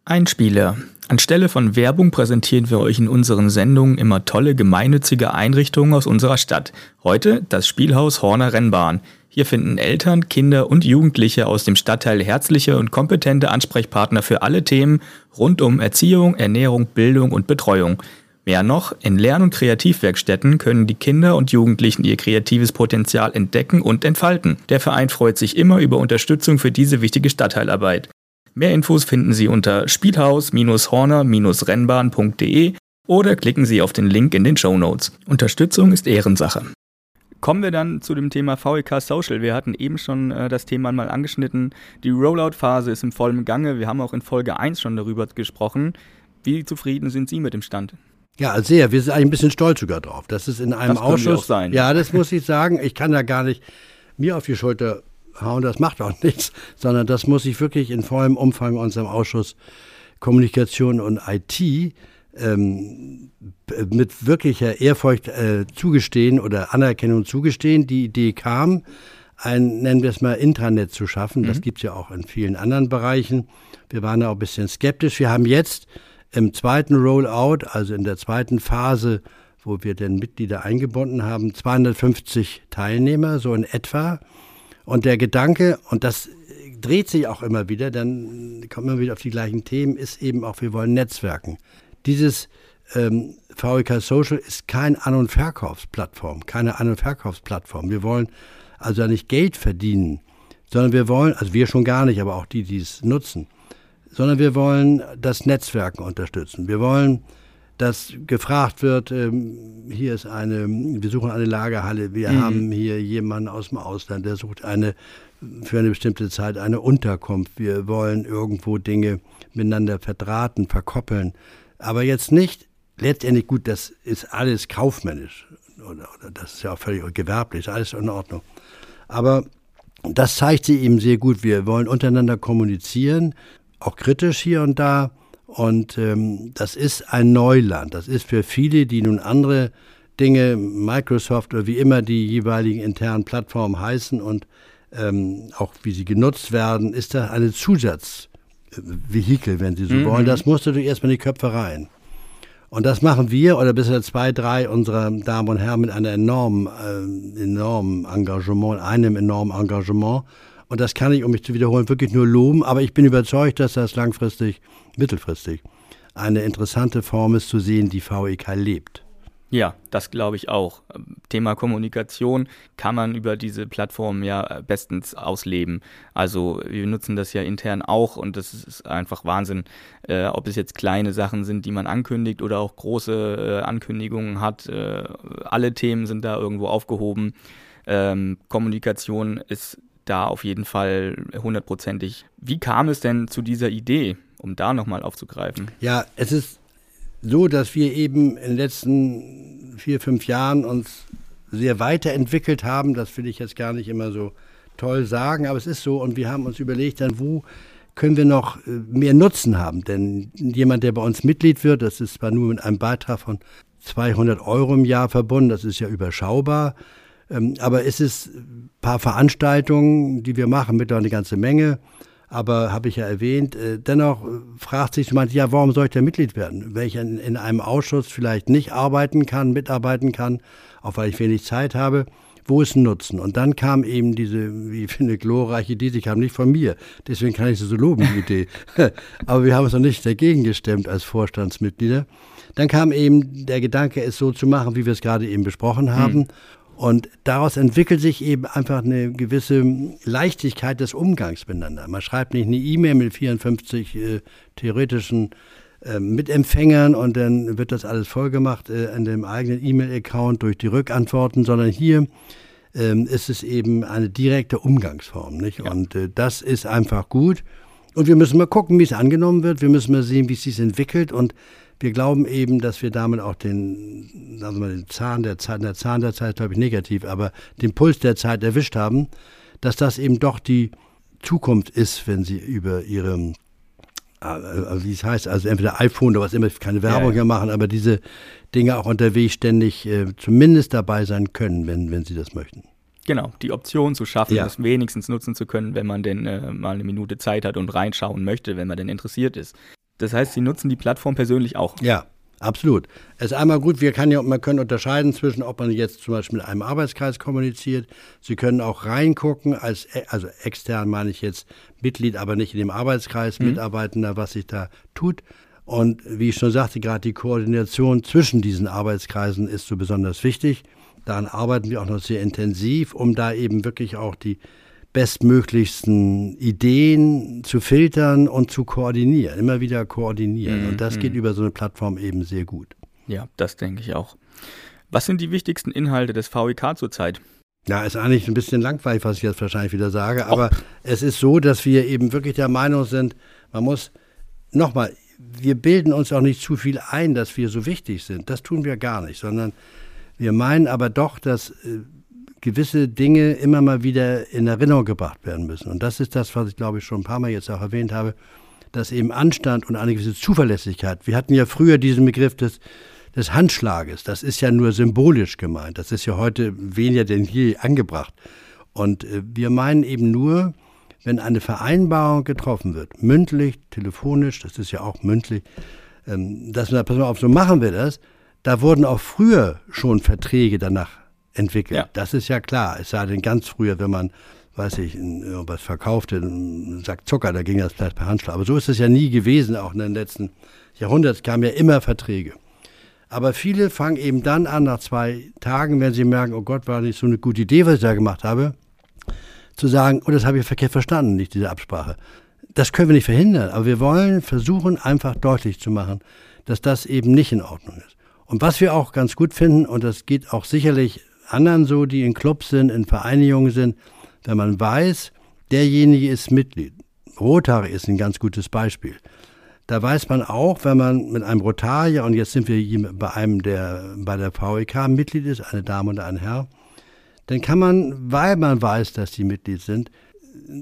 Ein Spieler. Anstelle von Werbung präsentieren wir euch in unseren Sendungen immer tolle gemeinnützige Einrichtungen aus unserer Stadt. Heute das Spielhaus Horner Rennbahn. Hier finden Eltern, Kinder und Jugendliche aus dem Stadtteil herzliche und kompetente Ansprechpartner für alle Themen rund um Erziehung, Ernährung, Bildung und Betreuung. Mehr noch, in Lern- und Kreativwerkstätten können die Kinder und Jugendlichen ihr kreatives Potenzial entdecken und entfalten. Der Verein freut sich immer über Unterstützung für diese wichtige Stadtteilarbeit. Mehr Infos finden Sie unter spielhaus-horner-rennbahn.de oder klicken Sie auf den Link in den Show Notes. Unterstützung ist Ehrensache. Kommen wir dann zu dem Thema VEK Social. Wir hatten eben schon äh, das Thema mal angeschnitten. Die Rollout-Phase ist im vollen Gange. Wir haben auch in Folge 1 schon darüber gesprochen. Wie zufrieden sind Sie mit dem Stand?
Ja, sehr. Wir sind eigentlich ein bisschen stolz sogar drauf. Das ist in einem das Ausschuss. Auch sein. Ja, das muss ich sagen. Ich kann da gar nicht mir auf die Schulter hauen, das macht auch (laughs) nichts, sondern das muss ich wirklich in vollem Umfang unserem Ausschuss Kommunikation und IT ähm, mit wirklicher Ehrfurcht äh, zugestehen oder Anerkennung zugestehen. Die Idee kam, ein, nennen wir es mal, Intranet zu schaffen. Das mhm. gibt es ja auch in vielen anderen Bereichen. Wir waren da auch ein bisschen skeptisch. Wir haben jetzt im zweiten Rollout, also in der zweiten Phase, wo wir den Mitglieder eingebunden haben, 250 Teilnehmer, so in etwa. Und der Gedanke, und das dreht sich auch immer wieder, dann kommt man wieder auf die gleichen Themen, ist eben auch, wir wollen Netzwerken. Dieses ähm, VEK Social ist kein An- und Verkaufsplattform, keine An- und Verkaufsplattform. Wir wollen also nicht Geld verdienen, sondern wir wollen, also wir schon gar nicht, aber auch die, die es nutzen, sondern wir wollen das Netzwerken unterstützen. Wir wollen, dass gefragt wird, ähm, hier ist eine, wir suchen eine Lagerhalle, wir mhm. haben hier jemanden aus dem Ausland, der sucht eine für eine bestimmte Zeit eine Unterkunft. Wir wollen irgendwo Dinge miteinander verdrahten, verkoppeln. Aber jetzt nicht, letztendlich gut, das ist alles kaufmännisch. Oder, oder das ist ja auch völlig gewerblich, alles in Ordnung. Aber das zeigt sie eben sehr gut. Wir wollen untereinander kommunizieren, auch kritisch hier und da. Und ähm, das ist ein Neuland. Das ist für viele, die nun andere Dinge, Microsoft oder wie immer die jeweiligen internen Plattformen heißen und ähm, auch wie sie genutzt werden, ist das eine Zusatzvehikel, wenn Sie so mhm. wollen. Das musst du erstmal in die Köpfe rein. Und das machen wir oder bisher zwei, drei unserer Damen und Herren mit einem enormen, äh, enormen Engagement, einem enormen Engagement. Und das kann ich, um mich zu wiederholen, wirklich nur loben. Aber ich bin überzeugt, dass das langfristig, mittelfristig eine interessante Form ist zu sehen, die VEK lebt.
Ja, das glaube ich auch. Thema Kommunikation kann man über diese Plattform ja bestens ausleben. Also wir nutzen das ja intern auch und das ist einfach Wahnsinn, äh, ob es jetzt kleine Sachen sind, die man ankündigt oder auch große äh, Ankündigungen hat. Äh, alle Themen sind da irgendwo aufgehoben. Ähm, Kommunikation ist da auf jeden Fall hundertprozentig. Wie kam es denn zu dieser Idee, um da nochmal aufzugreifen?
Ja, es ist so, dass wir eben in den letzten vier, fünf Jahren uns sehr weiterentwickelt haben. Das will ich jetzt gar nicht immer so toll sagen, aber es ist so. Und wir haben uns überlegt, dann wo können wir noch äh, mehr Nutzen haben? Denn jemand, der bei uns Mitglied wird, das ist zwar nur mit einem Beitrag von 200 Euro im Jahr verbunden, das ist ja überschaubar. Ähm, aber es ist ein paar Veranstaltungen, die wir machen, mittlerweile eine ganze Menge aber habe ich ja erwähnt. Äh, dennoch äh, fragt sich jemand, ja, warum soll ich denn Mitglied werden? Wenn ich in, einem Ausschuss vielleicht nicht arbeiten kann, mitarbeiten kann, auch weil ich wenig Zeit habe, wo ist ein Nutzen? Und dann kam eben diese, wie ich finde, glorreiche Idee, die kam nicht von mir. Deswegen kann ich sie so loben, die Idee. (laughs) aber wir haben uns noch nicht dagegen gestemmt als Vorstandsmitglieder. Dann kam eben der Gedanke, es so zu machen, wie wir es gerade eben besprochen haben. Hm. Und daraus entwickelt sich eben einfach eine gewisse Leichtigkeit des Umgangs miteinander. Man schreibt nicht eine E-Mail mit 54 äh, theoretischen äh, Mitempfängern und dann wird das alles vollgemacht äh, in dem eigenen E-Mail-Account durch die Rückantworten, sondern hier ähm, ist es eben eine direkte Umgangsform. Nicht? Ja. Und äh, das ist einfach gut. Und wir müssen mal gucken, wie es angenommen wird. Wir müssen mal sehen, wie es sich entwickelt. Und wir glauben eben, dass wir damit auch den, sagen wir mal, den Zahn der Zeit, der Zahn der Zeit, glaube ich, negativ, aber den Puls der Zeit erwischt haben, dass das eben doch die Zukunft ist, wenn sie über ihre äh, äh, wie es heißt, also entweder iPhone oder was immer, keine Werbung ja, ja. machen, aber diese Dinge auch unterwegs ständig äh, zumindest dabei sein können, wenn, wenn sie das möchten.
Genau, die Option zu schaffen, ja. das wenigstens nutzen zu können, wenn man denn äh, mal eine Minute Zeit hat und reinschauen möchte, wenn man denn interessiert ist. Das heißt, Sie nutzen die Plattform persönlich auch.
Ja, absolut. Es ist einmal gut, wir können ja, man können unterscheiden zwischen, ob man jetzt zum Beispiel mit einem Arbeitskreis kommuniziert. Sie können auch reingucken, als, also extern meine ich jetzt Mitglied, aber nicht in dem Arbeitskreis, mhm. Mitarbeitender, was sich da tut. Und wie ich schon sagte, gerade die Koordination zwischen diesen Arbeitskreisen ist so besonders wichtig. Daran arbeiten wir auch noch sehr intensiv, um da eben wirklich auch die bestmöglichsten Ideen zu filtern und zu koordinieren, immer wieder koordinieren. Mhm. Und das geht mhm. über so eine Plattform eben sehr gut.
Ja, das denke ich auch. Was sind die wichtigsten Inhalte des VIK zurzeit?
Ja, ist eigentlich ein bisschen langweilig, was ich jetzt wahrscheinlich wieder sage, aber Och. es ist so, dass wir eben wirklich der Meinung sind, man muss, nochmal, wir bilden uns auch nicht zu viel ein, dass wir so wichtig sind. Das tun wir gar nicht, sondern wir meinen aber doch, dass äh, gewisse Dinge immer mal wieder in Erinnerung gebracht werden müssen. Und das ist das, was ich glaube ich schon ein paar Mal jetzt auch erwähnt habe, dass eben Anstand und eine gewisse Zuverlässigkeit. Wir hatten ja früher diesen Begriff des, des Handschlages. Das ist ja nur symbolisch gemeint. Das ist ja heute weniger denn je angebracht. Und äh, wir meinen eben nur, wenn eine Vereinbarung getroffen wird, mündlich, telefonisch, das ist ja auch mündlich, ähm, dass man, pass mal auf, so machen wir das. Da wurden auch früher schon Verträge danach entwickelt. Ja. Das ist ja klar. Es sei denn ganz früher, wenn man, weiß ich, was verkaufte, einen Sack Zucker, da ging das vielleicht per Handschlag. Aber so ist es ja nie gewesen, auch in den letzten Jahrhunderten kamen ja immer Verträge. Aber viele fangen eben dann an, nach zwei Tagen, wenn sie merken, oh Gott, war nicht so eine gute Idee, was ich da gemacht habe, zu sagen, oh, das habe ich verkehrt verstanden, nicht diese Absprache. Das können wir nicht verhindern, aber wir wollen versuchen, einfach deutlich zu machen, dass das eben nicht in Ordnung ist. Und was wir auch ganz gut finden, und das geht auch sicherlich anderen so, die in Clubs sind, in Vereinigungen sind, wenn man weiß, derjenige ist Mitglied. Rothaare ist ein ganz gutes Beispiel. Da weiß man auch, wenn man mit einem Rotarier, und jetzt sind wir bei einem, der bei der VEK Mitglied ist, eine Dame und ein Herr, dann kann man, weil man weiß, dass die Mitglied sind,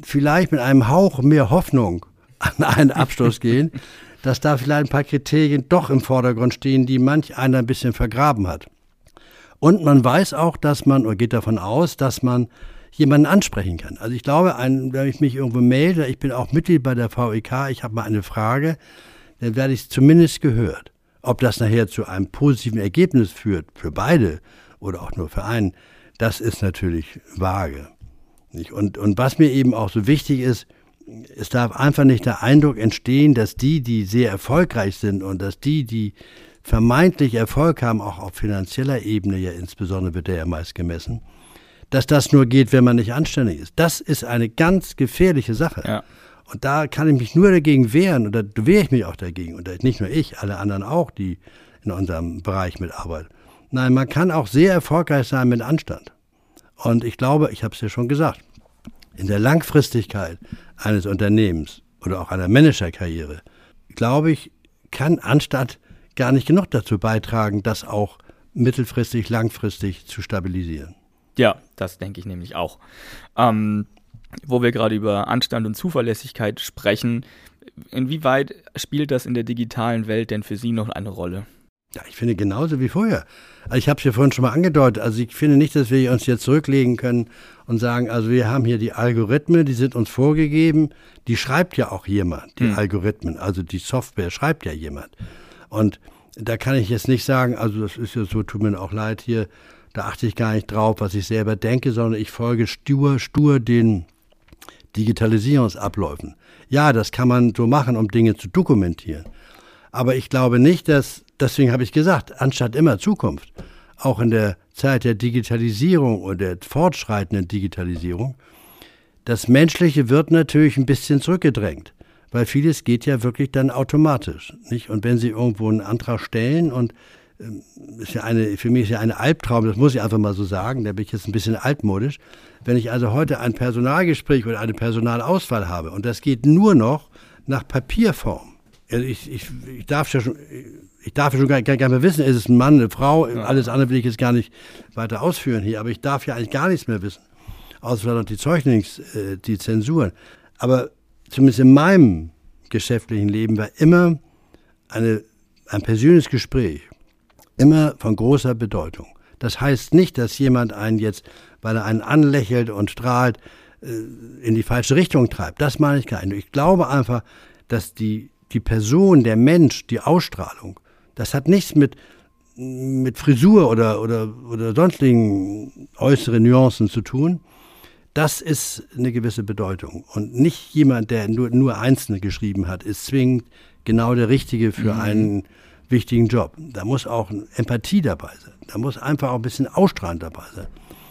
vielleicht mit einem Hauch mehr Hoffnung an einen Abschluss (laughs) gehen, dass da vielleicht ein paar Kriterien doch im Vordergrund stehen, die manch einer ein bisschen vergraben hat. Und man weiß auch, dass man, oder geht davon aus, dass man jemanden ansprechen kann. Also ich glaube, ein, wenn ich mich irgendwo melde, ich bin auch Mitglied bei der VEK, ich habe mal eine Frage, dann werde ich zumindest gehört. Ob das nachher zu einem positiven Ergebnis führt, für beide oder auch nur für einen, das ist natürlich vage. Und, und was mir eben auch so wichtig ist, es darf einfach nicht der Eindruck entstehen, dass die, die sehr erfolgreich sind und dass die, die vermeintlich Erfolg haben, auch auf finanzieller Ebene ja insbesondere wird der ja meist gemessen, dass das nur geht, wenn man nicht anständig ist. Das ist eine ganz gefährliche Sache. Ja. Und da kann ich mich nur dagegen wehren oder wehre ich mich auch dagegen. Und nicht nur ich, alle anderen auch, die in unserem Bereich mitarbeiten. Nein, man kann auch sehr erfolgreich sein mit Anstand. Und ich glaube, ich habe es ja schon gesagt, in der Langfristigkeit eines Unternehmens oder auch einer Managerkarriere, glaube ich, kann Anstand gar nicht genug dazu beitragen, das auch mittelfristig, langfristig zu stabilisieren.
Ja, das denke ich nämlich auch. Ähm, wo wir gerade über Anstand und Zuverlässigkeit sprechen, inwieweit spielt das in der digitalen Welt denn für Sie noch eine Rolle?
Ja, ich finde genauso wie vorher. Also ich habe es ja vorhin schon mal angedeutet. Also ich finde nicht, dass wir uns jetzt zurücklegen können und sagen, also wir haben hier die Algorithmen, die sind uns vorgegeben. Die schreibt ja auch jemand, die hm. Algorithmen. Also die Software schreibt ja jemand. Und da kann ich jetzt nicht sagen, also das ist ja so, tut mir auch leid hier, da achte ich gar nicht drauf, was ich selber denke, sondern ich folge stur, stur den Digitalisierungsabläufen. Ja, das kann man so machen, um Dinge zu dokumentieren. Aber ich glaube nicht, dass deswegen habe ich gesagt, anstatt immer Zukunft, auch in der Zeit der Digitalisierung oder der fortschreitenden Digitalisierung, das Menschliche wird natürlich ein bisschen zurückgedrängt, weil vieles geht ja wirklich dann automatisch. Nicht? Und wenn Sie irgendwo einen Antrag stellen und ähm, ist ja eine, für mich ist ja ein Albtraum, das muss ich einfach mal so sagen, da bin ich jetzt ein bisschen altmodisch. Wenn ich also heute ein Personalgespräch oder eine Personalauswahl habe und das geht nur noch nach Papierform. Also ich, ich, ich darf ja schon, ich darf ja schon gar, gar, gar mehr wissen, ist es ein Mann, eine Frau, alles andere will ich jetzt gar nicht weiter ausführen hier, aber ich darf ja eigentlich gar nichts mehr wissen, außer noch die Zeugnings, äh, die Zensuren. Aber zumindest in meinem geschäftlichen Leben war immer eine, ein persönliches Gespräch immer von großer Bedeutung. Das heißt nicht, dass jemand einen jetzt, weil er einen anlächelt und strahlt, äh, in die falsche Richtung treibt. Das meine ich gar nicht. Ich glaube einfach, dass die, die Person, der Mensch, die Ausstrahlung das hat nichts mit, mit Frisur oder, oder, oder sonstigen äußeren Nuancen zu tun. Das ist eine gewisse Bedeutung. Und nicht jemand, der nur, nur Einzelne geschrieben hat, ist zwingend genau der Richtige für mhm. einen wichtigen Job. Da muss auch Empathie dabei sein. Da muss einfach auch ein bisschen Ausstrahlend dabei sein.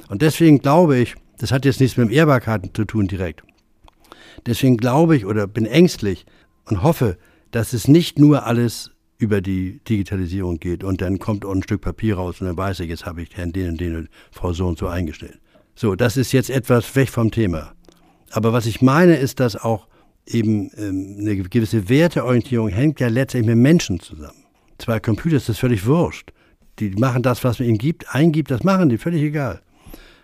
Und deswegen glaube ich, das hat jetzt nichts mit dem Ehrbarkeiten zu tun direkt. Deswegen glaube ich oder bin ängstlich und hoffe, dass es nicht nur alles über die Digitalisierung geht und dann kommt auch ein Stück Papier raus und dann weiß ich, jetzt habe ich Herrn den und den Frau so und so eingestellt. So, das ist jetzt etwas weg vom Thema. Aber was ich meine, ist, dass auch eben ähm, eine gewisse Werteorientierung hängt ja letztendlich mit Menschen zusammen. Zwei Computer ist das völlig wurscht. Die machen das, was man ihnen gibt, eingibt, das machen die, völlig egal.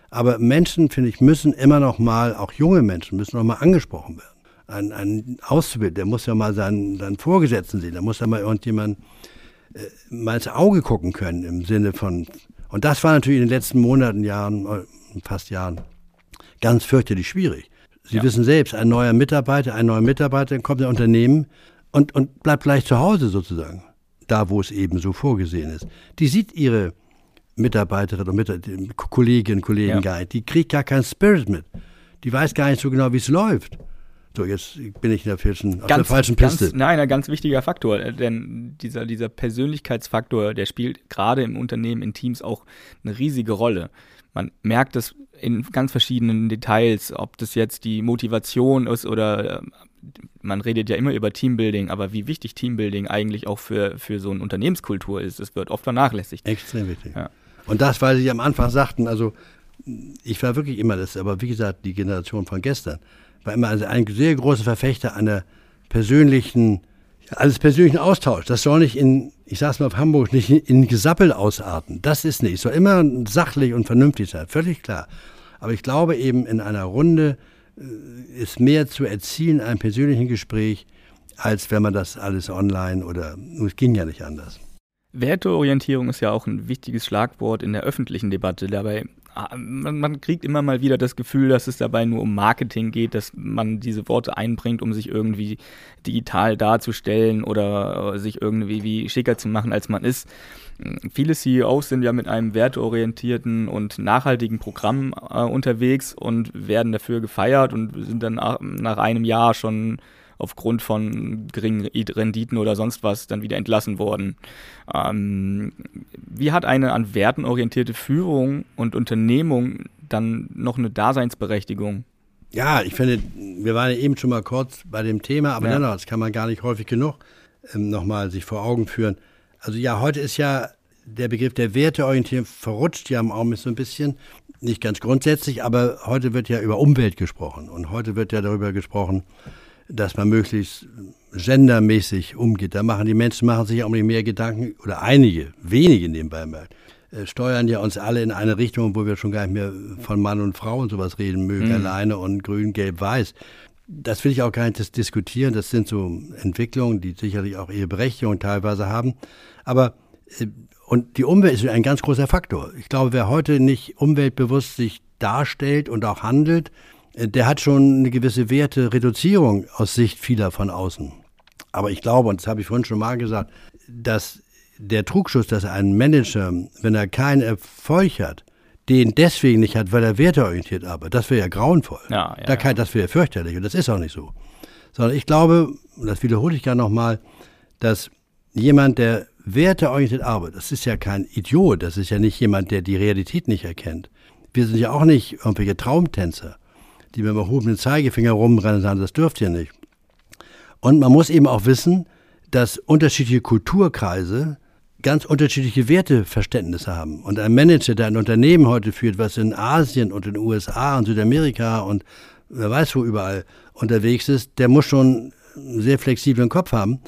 Aber Menschen, finde ich, müssen immer noch mal, auch junge Menschen, müssen noch mal angesprochen werden ein, ein Auszubildender, der muss ja mal seinen, seinen Vorgesetzten sehen, da muss ja mal irgendjemand äh, mal ins Auge gucken können im Sinne von, und das war natürlich in den letzten Monaten, Jahren, äh, fast Jahren, ganz fürchterlich schwierig. Sie ja. wissen selbst, ein neuer Mitarbeiter, ein neuer Mitarbeiter kommt in ein Unternehmen und, und bleibt gleich zu Hause sozusagen, da wo es eben so vorgesehen ist. Die sieht ihre Mitarbeiterin und Mit Kolleginnen und Kollegen ja. gar nicht. Die kriegt gar keinen Spirit mit. Die weiß gar nicht so genau, wie es läuft. So, jetzt bin ich in der, falschen,
ganz, auf der falschen Piste. Ganz, nein, ein ganz wichtiger Faktor, äh, denn dieser, dieser Persönlichkeitsfaktor, der spielt gerade im Unternehmen, in Teams auch eine riesige Rolle. Man merkt es in ganz verschiedenen Details, ob das jetzt die Motivation ist oder äh, man redet ja immer über Teambuilding, aber wie wichtig Teambuilding eigentlich auch für, für so eine Unternehmenskultur ist, das wird oft vernachlässigt.
Extrem wichtig. Ja. Und das, weil Sie am Anfang sagten, also ich war wirklich immer das, aber wie gesagt, die Generation von gestern war immer also ein sehr großer Verfechter einer persönlichen, alles persönlichen Austausch. Das soll nicht in, ich sag's mal auf Hamburg, nicht in Gesappel ausarten. Das ist nicht. Es soll immer sachlich und vernünftig sein, völlig klar. Aber ich glaube eben, in einer Runde äh, ist mehr zu erzielen, einem persönlichen Gespräch, als wenn man das alles online oder es ging ja nicht anders.
Werteorientierung ist ja auch ein wichtiges Schlagwort in der öffentlichen Debatte. Dabei man, man, kriegt immer mal wieder das Gefühl, dass es dabei nur um Marketing geht, dass man diese Worte einbringt, um sich irgendwie digital darzustellen oder sich irgendwie wie schicker zu machen, als man ist. Viele CEOs sind ja mit einem werteorientierten und nachhaltigen Programm äh, unterwegs und werden dafür gefeiert und sind dann nach, nach einem Jahr schon aufgrund von geringen Renditen oder sonst was dann wieder entlassen worden. Ähm, wie hat eine an Werten orientierte Führung und Unternehmung dann noch eine Daseinsberechtigung?
Ja, ich finde, wir waren ja eben schon mal kurz bei dem Thema, aber ja. dennoch, das kann man gar nicht häufig genug ähm, nochmal sich vor Augen führen. Also ja, heute ist ja der Begriff der Werteorientierung verrutscht ja im Augenblick so ein bisschen. Nicht ganz grundsätzlich, aber heute wird ja über Umwelt gesprochen und heute wird ja darüber gesprochen, dass man möglichst gendermäßig umgeht. Da machen die Menschen machen sich auch nicht mehr Gedanken, oder einige, wenige nebenbei mal, äh, steuern ja uns alle in eine Richtung, wo wir schon gar nicht mehr von Mann und Frau und sowas reden mögen, mhm. alleine und grün, gelb, weiß. Das will ich auch gar nicht diskutieren. Das sind so Entwicklungen, die sicherlich auch ihre Berechtigung teilweise haben. Aber äh, und die Umwelt ist ein ganz großer Faktor. Ich glaube, wer heute nicht umweltbewusst sich darstellt und auch handelt, der hat schon eine gewisse Wertereduzierung aus Sicht vieler von außen. Aber ich glaube, und das habe ich vorhin schon mal gesagt, dass der Trugschuss, dass ein Manager, wenn er keinen Erfolg hat, den deswegen nicht hat, weil er werteorientiert arbeitet, das wäre ja grauenvoll. Ja, ja, da kann, das wäre fürchterlich und das ist auch nicht so. Sondern ich glaube, und das wiederhole ich gerne nochmal, dass jemand, der werteorientiert arbeitet, das ist ja kein Idiot, das ist ja nicht jemand, der die Realität nicht erkennt. Wir sind ja auch nicht irgendwelche Traumtänzer die mit dem erhobenen Zeigefinger rumrennen und sagen, das dürft ihr nicht. Und man muss eben auch wissen, dass unterschiedliche Kulturkreise ganz unterschiedliche Werteverständnisse haben. Und ein Manager, der ein Unternehmen heute führt, was in Asien und in den USA und Südamerika und wer weiß wo überall unterwegs ist, der muss schon einen sehr flexiblen Kopf haben.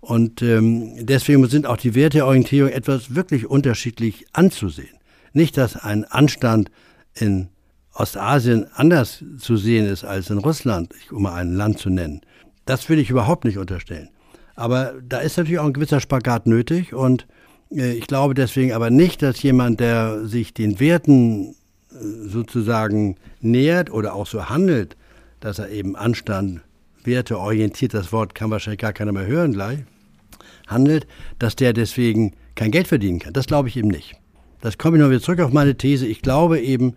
Und ähm, deswegen sind auch die Werteorientierung etwas wirklich unterschiedlich anzusehen. Nicht, dass ein Anstand in Ostasien anders zu sehen ist als in Russland, um mal ein Land zu nennen. Das will ich überhaupt nicht unterstellen. Aber da ist natürlich auch ein gewisser Spagat nötig und äh, ich glaube deswegen aber nicht, dass jemand, der sich den Werten äh, sozusagen nähert oder auch so handelt, dass er eben Anstand, Werte orientiert, das Wort kann wahrscheinlich gar keiner mehr hören gleich, handelt, dass der deswegen kein Geld verdienen kann. Das glaube ich eben nicht. Das komme ich noch wieder zurück auf meine These. Ich glaube eben,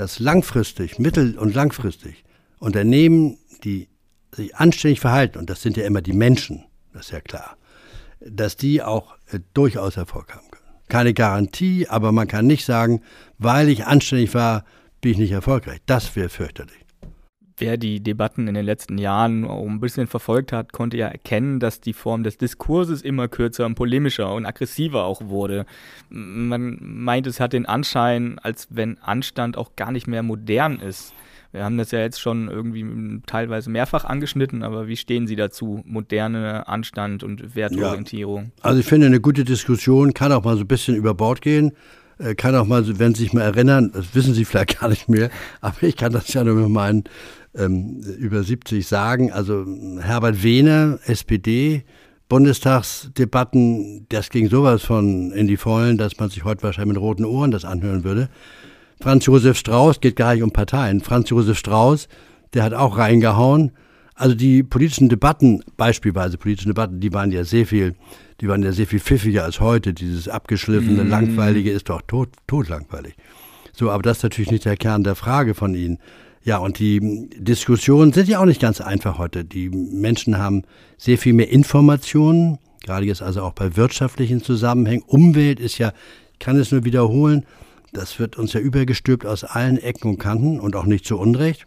dass langfristig, mittel- und langfristig Unternehmen, die sich anständig verhalten, und das sind ja immer die Menschen, das ist ja klar, dass die auch äh, durchaus Erfolg haben können. Keine Garantie, aber man kann nicht sagen, weil ich anständig war, bin ich nicht erfolgreich. Das wäre fürchterlich.
Wer die Debatten in den letzten Jahren ein bisschen verfolgt hat, konnte ja erkennen, dass die Form des Diskurses immer kürzer und polemischer und aggressiver auch wurde. Man meint, es hat den Anschein, als wenn Anstand auch gar nicht mehr modern ist. Wir haben das ja jetzt schon irgendwie teilweise mehrfach angeschnitten, aber wie stehen Sie dazu? Moderne Anstand und Wertorientierung?
Ja, also ich finde, eine gute Diskussion kann auch mal so ein bisschen über Bord gehen äh, kann auch mal, wenn Sie sich mal erinnern, das wissen Sie vielleicht gar nicht mehr, (laughs) aber ich kann das ja nur mit meinen ähm, über 70 sagen. Also Herbert Wehner, SPD, Bundestagsdebatten, das ging sowas von in die Vollen, dass man sich heute wahrscheinlich mit roten Ohren das anhören würde. Franz Josef Strauß, geht gar nicht um Parteien, Franz Josef Strauß, der hat auch reingehauen. Also die politischen Debatten, beispielsweise politische Debatten, die waren ja sehr viel, die waren ja sehr viel pfiffiger als heute. Dieses abgeschliffene, mm. langweilige ist doch tot, totlangweilig. So, aber das ist natürlich nicht der Kern der Frage von Ihnen. Ja, und die Diskussionen sind ja auch nicht ganz einfach heute. Die Menschen haben sehr viel mehr Informationen, gerade jetzt also auch bei wirtschaftlichen Zusammenhängen. Umwelt ist ja, ich kann es nur wiederholen, das wird uns ja übergestülpt aus allen Ecken und Kanten und auch nicht zu Unrecht.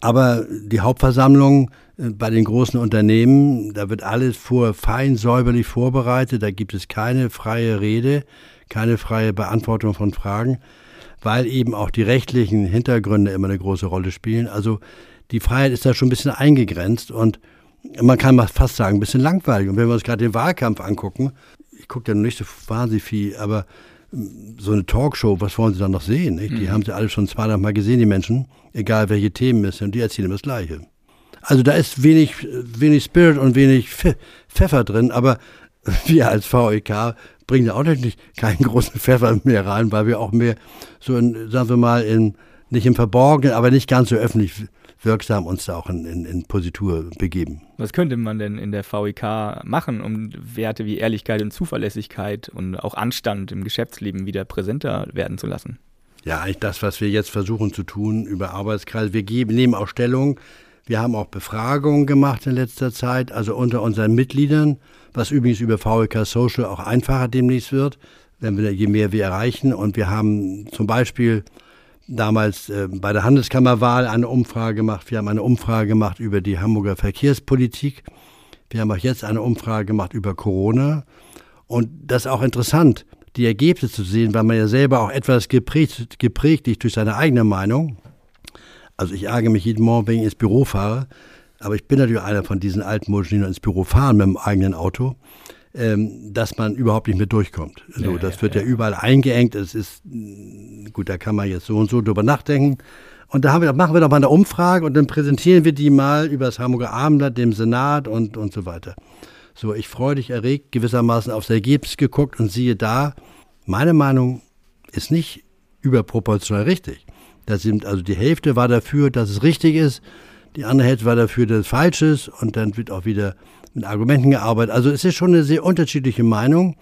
Aber die Hauptversammlung äh, bei den großen Unternehmen, da wird alles vor fein säuberlich vorbereitet, da gibt es keine freie Rede, keine freie Beantwortung von Fragen weil eben auch die rechtlichen Hintergründe immer eine große Rolle spielen. Also die Freiheit ist da schon ein bisschen eingegrenzt und man kann mal fast sagen, ein bisschen langweilig. Und wenn wir uns gerade den Wahlkampf angucken, ich gucke da nicht so wahnsinnig viel, aber hm, so eine Talkshow, was wollen Sie da noch sehen? Nicht? Die mhm. haben Sie alle schon zweimal Mal gesehen, die Menschen, egal welche Themen es sind, die erzählen immer das Gleiche. Also da ist wenig, wenig Spirit und wenig Pfeffer drin, aber (laughs) wir als VEK bringen da auch nicht keinen großen Pfeffer mehr rein, weil wir auch mehr so, in, sagen wir mal, in, nicht im Verborgenen, aber nicht ganz so öffentlich wirksam uns da auch in, in, in Positur begeben.
Was könnte man denn in der VIK machen, um Werte wie Ehrlichkeit und Zuverlässigkeit und auch Anstand im Geschäftsleben wieder präsenter werden zu lassen?
Ja, eigentlich das, was wir jetzt versuchen zu tun über Arbeitskreise. Wir geben, nehmen auch Stellung. Wir haben auch Befragungen gemacht in letzter Zeit, also unter unseren Mitgliedern, was übrigens über VIK Social auch einfacher demnächst wird, wenn wir, je mehr wir erreichen. Und wir haben zum Beispiel damals äh, bei der Handelskammerwahl eine Umfrage gemacht. Wir haben eine Umfrage gemacht über die Hamburger Verkehrspolitik. Wir haben auch jetzt eine Umfrage gemacht über Corona. Und das ist auch interessant, die Ergebnisse zu sehen, weil man ja selber auch etwas geprägt, geprägt ist durch seine eigene Meinung. Also ich ärgere mich jeden Morgen, wenn ich ins Büro fahre. Aber ich bin natürlich einer von diesen alten Menschen, die noch ins Büro fahren mit dem eigenen Auto ähm, dass man überhaupt nicht mehr durchkommt. So, ja, das ja, wird ja, ja, überall eingeengt. Es ist, mm, gut, da kann man jetzt so und so drüber nachdenken. Und da wir, machen wir doch mal eine Umfrage und dann präsentieren wir die mal über das Hamburger Abendblatt, dem Senat und, und so weiter. So, ich freudig erregt gewissermaßen aufs Ergebnis geguckt und siehe da, meine Meinung ist nicht überproportional richtig. Da sind also die Hälfte war dafür, dass es richtig ist, die andere Hälfte war dafür, dass es falsch ist und dann wird auch wieder mit Argumenten gearbeitet. Also es ist schon eine sehr unterschiedliche Meinung.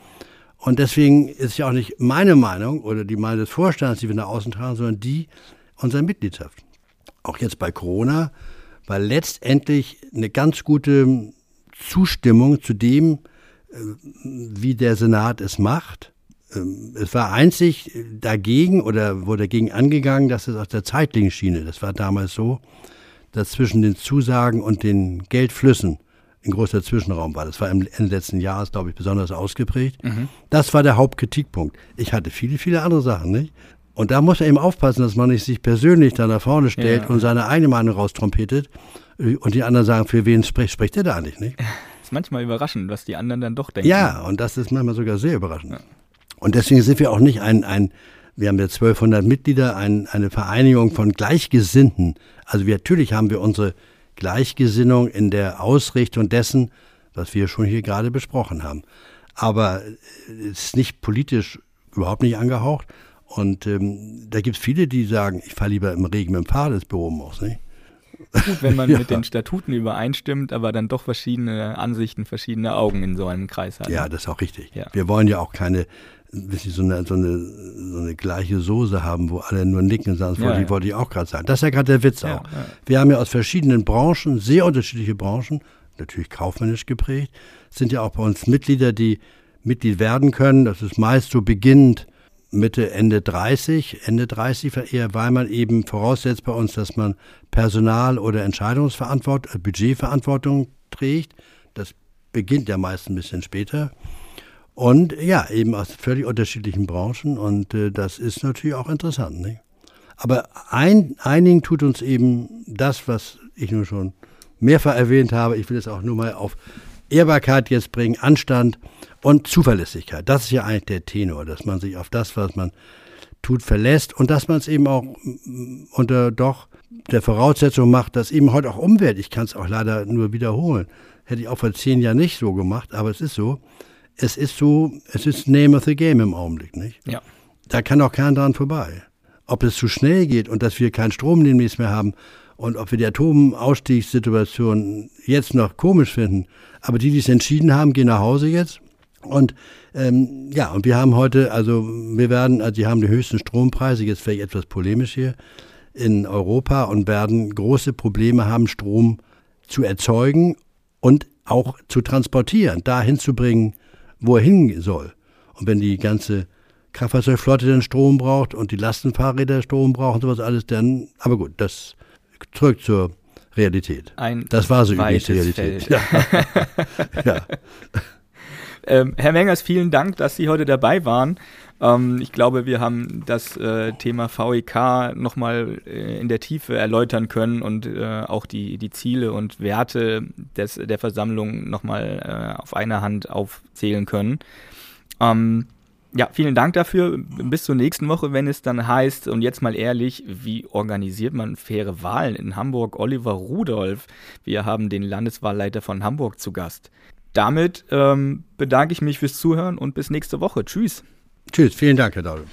Und deswegen ist ja auch nicht meine Meinung oder die Meinung des Vorstands, die wir nach außen tragen, sondern die unserer Mitgliedschaft. Auch jetzt bei Corona war letztendlich eine ganz gute Zustimmung zu dem, äh, wie der Senat es macht. Ähm, es war einzig dagegen oder wurde dagegen angegangen, dass es aus der zeitlichen Schiene, das war damals so, dass zwischen den Zusagen und den Geldflüssen ein großer Zwischenraum war. Das war im Ende letzten Jahres, glaube ich, besonders ausgeprägt. Mhm. Das war der Hauptkritikpunkt. Ich hatte viele, viele andere Sachen, nicht? Und da muss er eben aufpassen, dass man nicht sich persönlich da nach vorne stellt ja. und seine eigene Meinung raustrompetet und die anderen sagen, für wen spricht, spricht er da eigentlich, nicht? (laughs) Das
ist manchmal überraschend, was die anderen dann doch denken.
Ja, und das ist manchmal sogar sehr überraschend. Ja. Und deswegen sind wir auch nicht ein, ein wir haben ja 1200 Mitglieder, ein, eine Vereinigung von Gleichgesinnten. Also wir, natürlich haben wir unsere Gleichgesinnung in der Ausrichtung dessen, was wir schon hier gerade besprochen haben. Aber es ist nicht politisch überhaupt nicht angehaucht. Und ähm, da gibt es viele, die sagen, ich fahre lieber im Regen mit dem Fahrrad ins Büro muss. Nicht?
Gut, wenn man (laughs) ja. mit den Statuten übereinstimmt, aber dann doch verschiedene Ansichten, verschiedene Augen in so einem Kreis hat.
Ja, das ist auch richtig. Ja. Wir wollen ja auch keine so eine, so, eine, so eine gleiche Soße haben, wo alle nur nicken und sagen, das ja, wollte, ja. wollte ich auch gerade sagen. Das ist ja gerade der Witz auch. Wir haben ja aus verschiedenen Branchen, sehr unterschiedliche Branchen, natürlich kaufmännisch geprägt, sind ja auch bei uns Mitglieder, die Mitglied werden können. Das ist meist so beginnend Mitte, Ende 30, Ende 30 eher, weil man eben voraussetzt bei uns, dass man Personal- oder Entscheidungsverantwortung, Budgetverantwortung trägt. Das beginnt ja meist ein bisschen später. Und ja, eben aus völlig unterschiedlichen Branchen und äh, das ist natürlich auch interessant. Nicht? Aber ein, einigen tut uns eben das, was ich nur schon mehrfach erwähnt habe. Ich will es auch nur mal auf Ehrbarkeit jetzt bringen, Anstand und Zuverlässigkeit. Das ist ja eigentlich der Tenor, dass man sich auf das, was man tut, verlässt und dass man es eben auch mm, unter doch der Voraussetzung macht, dass eben heute auch Umwelt, ich kann es auch leider nur wiederholen, hätte ich auch vor zehn Jahren nicht so gemacht, aber es ist so, es ist so, es ist Name of the Game im Augenblick, nicht?
Ja.
Da kann auch keiner dran vorbei. Ob es zu schnell geht und dass wir keinen Strom demnächst mehr haben und ob wir die Atomausstiegssituation jetzt noch komisch finden, aber die, die es entschieden haben, gehen nach Hause jetzt. Und ähm, ja, und wir haben heute, also wir werden, also die haben die höchsten Strompreise, jetzt vielleicht etwas polemisch hier, in Europa und werden große Probleme haben, Strom zu erzeugen und auch zu transportieren, dahin zu bringen, wo er hin soll. Und wenn die ganze Kraftfahrzeugflotte dann Strom braucht und die Lastenfahrräder Strom brauchen und sowas alles, dann, aber gut, das zurück zur Realität.
Ein
das war so übrigens die Realität. (laughs) Ja.
ja. (laughs) Ähm, Herr Mengers, vielen Dank, dass Sie heute dabei waren. Ähm, ich glaube, wir haben das äh, Thema VEK nochmal äh, in der Tiefe erläutern können und äh, auch die, die Ziele und Werte des, der Versammlung nochmal äh, auf einer Hand aufzählen können. Ähm, ja, vielen Dank dafür. Bis zur nächsten Woche, wenn es dann heißt, und jetzt mal ehrlich, wie organisiert man faire Wahlen in Hamburg? Oliver Rudolph. Wir haben den Landeswahlleiter von Hamburg zu Gast. Damit ähm, bedanke ich mich fürs Zuhören und bis nächste Woche. Tschüss.
Tschüss, vielen Dank, Herr Dahl.